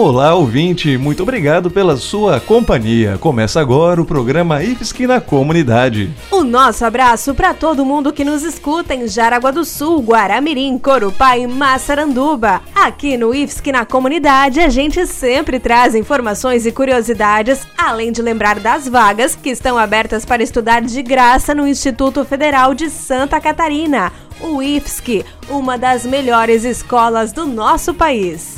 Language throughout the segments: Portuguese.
Olá, ouvinte, muito obrigado pela sua companhia. Começa agora o programa IFSC na Comunidade. O nosso abraço para todo mundo que nos escuta em Jaraguá do Sul, Guaramirim, Corupá e Massaranduba. Aqui no IFSC na Comunidade, a gente sempre traz informações e curiosidades, além de lembrar das vagas que estão abertas para estudar de graça no Instituto Federal de Santa Catarina, o IFSC, uma das melhores escolas do nosso país.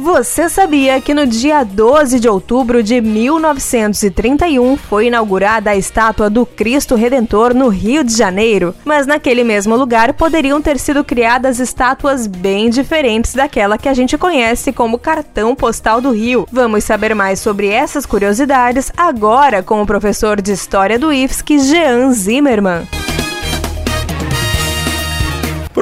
Você sabia que no dia 12 de outubro de 1931 foi inaugurada a estátua do Cristo Redentor no Rio de Janeiro? Mas naquele mesmo lugar poderiam ter sido criadas estátuas bem diferentes daquela que a gente conhece como cartão postal do Rio. Vamos saber mais sobre essas curiosidades agora com o professor de História do IFSC, Jean Zimmermann.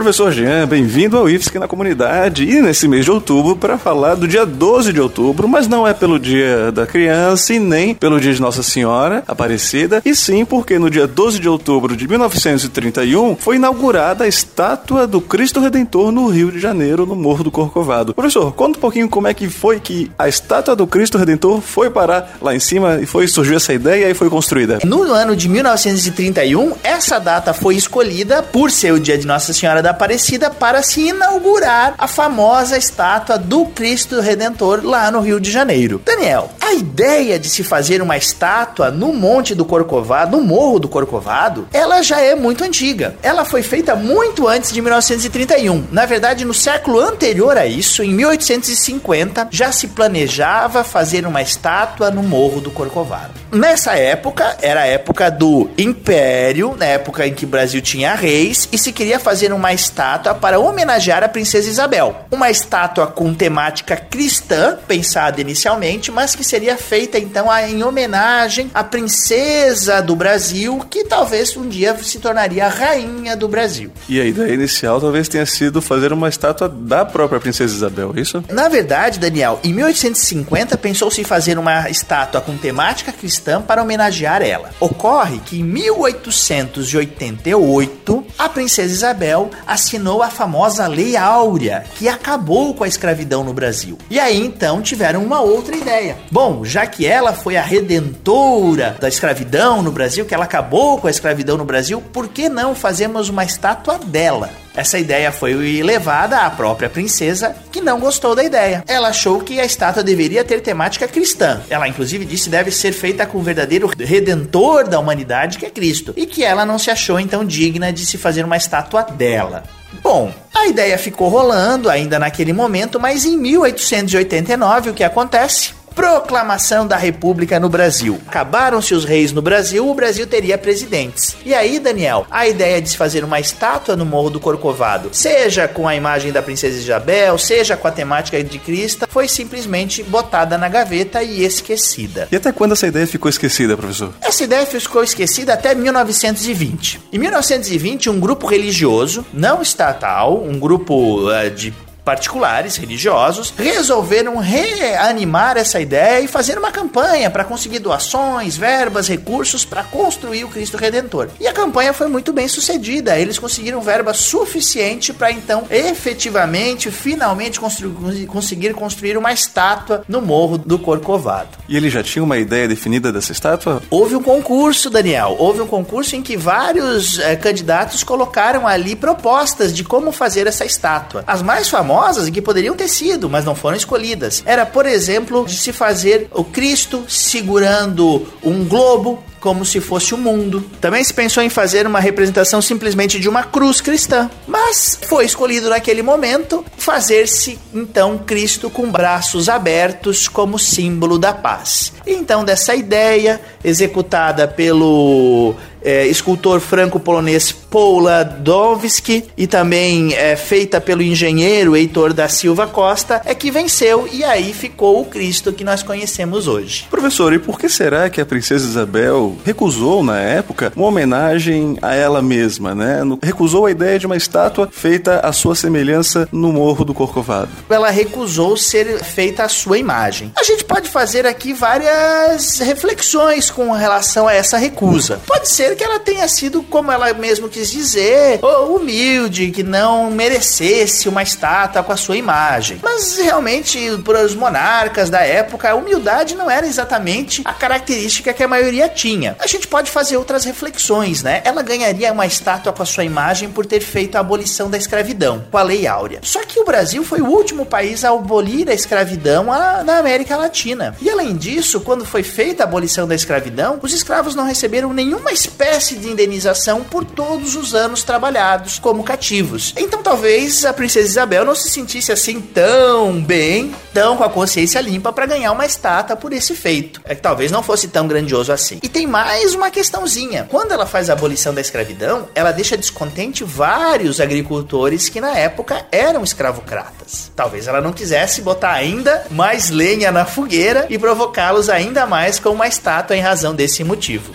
Professor Jean, bem-vindo ao IFSC na comunidade e nesse mês de outubro para falar do dia 12 de outubro, mas não é pelo dia da criança e nem pelo dia de Nossa Senhora Aparecida, e sim porque no dia 12 de outubro de 1931 foi inaugurada a estátua do Cristo Redentor no Rio de Janeiro, no Morro do Corcovado. Professor, conta um pouquinho como é que foi que a estátua do Cristo Redentor foi parar lá em cima e foi surgiu essa ideia e foi construída. No ano de 1931, essa data foi escolhida por ser o dia de Nossa Senhora da Aparecida para se inaugurar a famosa estátua do Cristo Redentor lá no Rio de Janeiro. Daniel, a ideia de se fazer uma estátua no Monte do Corcovado, no Morro do Corcovado, ela já é muito antiga. Ela foi feita muito antes de 1931. Na verdade, no século anterior a isso, em 1850, já se planejava fazer uma estátua no Morro do Corcovado. Nessa época, era a época do Império, na época em que o Brasil tinha reis, e se queria fazer uma estátua para homenagear a princesa Isabel. Uma estátua com temática cristã, pensada inicialmente, mas que seria feita então em homenagem à princesa do Brasil, que talvez um dia se tornaria a rainha do Brasil. E a ideia inicial talvez tenha sido fazer uma estátua da própria princesa Isabel, é isso? Na verdade, Daniel, em 1850 pensou-se em fazer uma estátua com temática cristã para homenagear ela. Ocorre que em 1888 a princesa Isabel assinou a famosa Lei Áurea, que acabou com a escravidão no Brasil. E aí então tiveram uma outra ideia. Bom, já que ela foi a redentora da escravidão no Brasil, que ela acabou com a escravidão no Brasil, por que não fazemos uma estátua dela? Essa ideia foi levada à própria princesa, que não gostou da ideia. Ela achou que a estátua deveria ter temática cristã. Ela, inclusive, disse deve ser feita com o verdadeiro redentor da humanidade, que é Cristo, e que ela não se achou então digna de se fazer uma estátua dela. Bom, a ideia ficou rolando ainda naquele momento, mas em 1889 o que acontece? Proclamação da República no Brasil. Acabaram-se os reis no Brasil, o Brasil teria presidentes. E aí, Daniel, a ideia de se fazer uma estátua no Morro do Corcovado, seja com a imagem da princesa Isabel, seja com a temática de Cristo, foi simplesmente botada na gaveta e esquecida. E até quando essa ideia ficou esquecida, professor? Essa ideia ficou esquecida até 1920. Em 1920, um grupo religioso, não estatal, um grupo uh, de particulares, religiosos, resolveram reanimar essa ideia e fazer uma campanha para conseguir doações, verbas, recursos para construir o Cristo Redentor. E a campanha foi muito bem sucedida. Eles conseguiram verba suficiente para então efetivamente, finalmente construir, conseguir construir uma estátua no Morro do Corcovado. E ele já tinha uma ideia definida dessa estátua? Houve um concurso, Daniel. Houve um concurso em que vários eh, candidatos colocaram ali propostas de como fazer essa estátua. As mais famosas famosas e que poderiam ter sido, mas não foram escolhidas. Era, por exemplo, de se fazer o Cristo segurando um globo como se fosse o mundo. Também se pensou em fazer uma representação simplesmente de uma cruz cristã, mas foi escolhido naquele momento fazer-se então Cristo com braços abertos como símbolo da paz. Então, dessa ideia, executada pelo é, escultor franco-polonês Pouladowski e também é, feita pelo engenheiro Heitor da Silva Costa, é que venceu e aí ficou o Cristo que nós conhecemos hoje. Professor, e por que será que a princesa Isabel recusou na época uma homenagem a ela mesma, né? Recusou a ideia de uma estátua feita à sua semelhança no Morro do Corcovado. Ela recusou ser feita à sua imagem. A gente pode fazer aqui várias reflexões com relação a essa recusa. Pode ser que ela tenha sido, como ela mesmo quis dizer, humilde, que não merecesse uma estátua com a sua imagem. Mas realmente, para os monarcas da época, a humildade não era exatamente a característica que a maioria tinha. A gente pode fazer outras reflexões, né? Ela ganharia uma estátua com a sua imagem por ter feito a abolição da escravidão, com a Lei Áurea. Só que o Brasil foi o último país a abolir a escravidão na América Latina. E além disso, quando foi feita a abolição da escravidão, os escravos não receberam nenhuma espécie de indenização por todos os anos trabalhados como cativos. Então talvez a princesa Isabel não se sentisse assim tão bem, tão com a consciência limpa para ganhar uma estátua por esse feito. É que talvez não fosse tão grandioso assim. E tem mais uma questãozinha. Quando ela faz a abolição da escravidão, ela deixa descontente vários agricultores que na época eram escravocratas. Talvez ela não quisesse botar ainda mais lenha na fogueira e provocá-los ainda mais com uma estátua em razão desse motivo.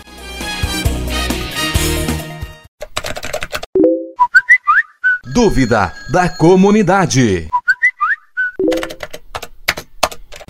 Dúvida da comunidade.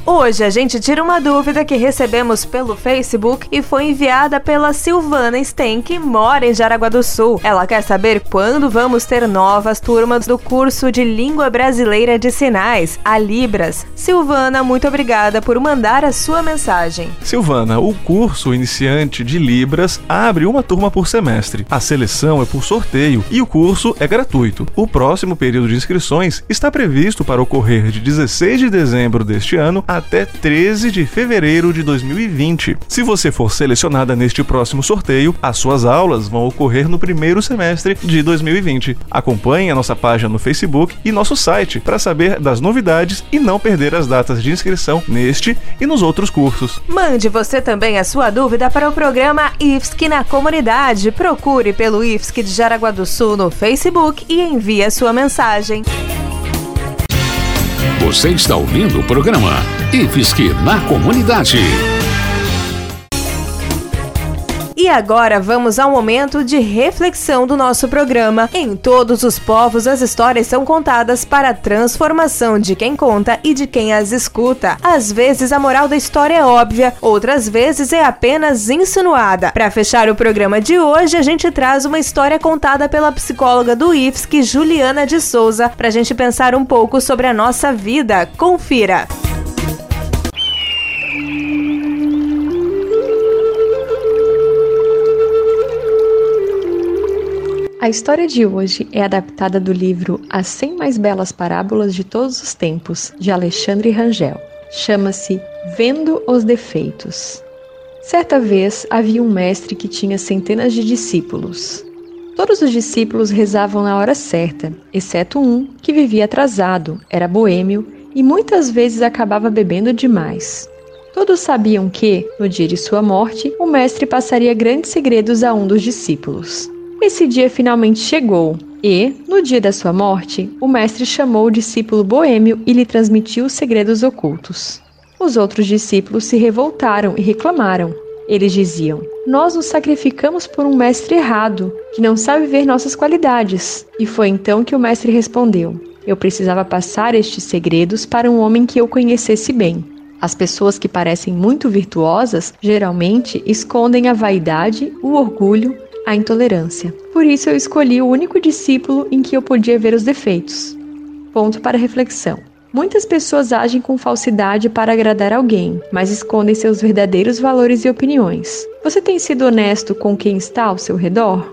Hoje a gente tira uma dúvida que recebemos pelo Facebook e foi enviada pela Silvana Sten, que mora em Jaraguá do Sul. Ela quer saber quando vamos ter novas turmas do curso de Língua Brasileira de Sinais, a Libras. Silvana, muito obrigada por mandar a sua mensagem. Silvana, o curso iniciante de Libras abre uma turma por semestre. A seleção é por sorteio e o curso é gratuito. O próximo período de inscrições está previsto para ocorrer de 16 de dezembro deste ano até 13 de fevereiro de 2020. Se você for selecionada neste próximo sorteio, as suas aulas vão ocorrer no primeiro semestre de 2020. Acompanhe a nossa página no Facebook e nosso site para saber das novidades e não perder as datas de inscrição neste e nos outros cursos. Mande você também a sua dúvida para o programa IFSC na comunidade. Procure pelo IFSC de Jaraguá do Sul no Facebook e envie a sua mensagem. Você está ouvindo o programa IFSC na Comunidade. E agora vamos ao momento de reflexão do nosso programa. Em todos os povos, as histórias são contadas para a transformação de quem conta e de quem as escuta. Às vezes a moral da história é óbvia, outras vezes é apenas insinuada. Para fechar o programa de hoje, a gente traz uma história contada pela psicóloga do IFSC, Juliana de Souza, para a gente pensar um pouco sobre a nossa vida. Confira! A história de hoje é adaptada do livro As 100 Mais Belas Parábolas de Todos os Tempos, de Alexandre Rangel. Chama-se Vendo os Defeitos. Certa vez havia um mestre que tinha centenas de discípulos. Todos os discípulos rezavam na hora certa, exceto um que vivia atrasado, era boêmio e muitas vezes acabava bebendo demais. Todos sabiam que, no dia de sua morte, o mestre passaria grandes segredos a um dos discípulos. Esse dia finalmente chegou e, no dia da sua morte, o mestre chamou o discípulo boêmio e lhe transmitiu os segredos ocultos. Os outros discípulos se revoltaram e reclamaram. Eles diziam: Nós nos sacrificamos por um mestre errado, que não sabe ver nossas qualidades. E foi então que o mestre respondeu: Eu precisava passar estes segredos para um homem que eu conhecesse bem. As pessoas que parecem muito virtuosas geralmente escondem a vaidade, o orgulho a intolerância. Por isso eu escolhi o único discípulo em que eu podia ver os defeitos. Ponto para reflexão. Muitas pessoas agem com falsidade para agradar alguém, mas escondem seus verdadeiros valores e opiniões. Você tem sido honesto com quem está ao seu redor?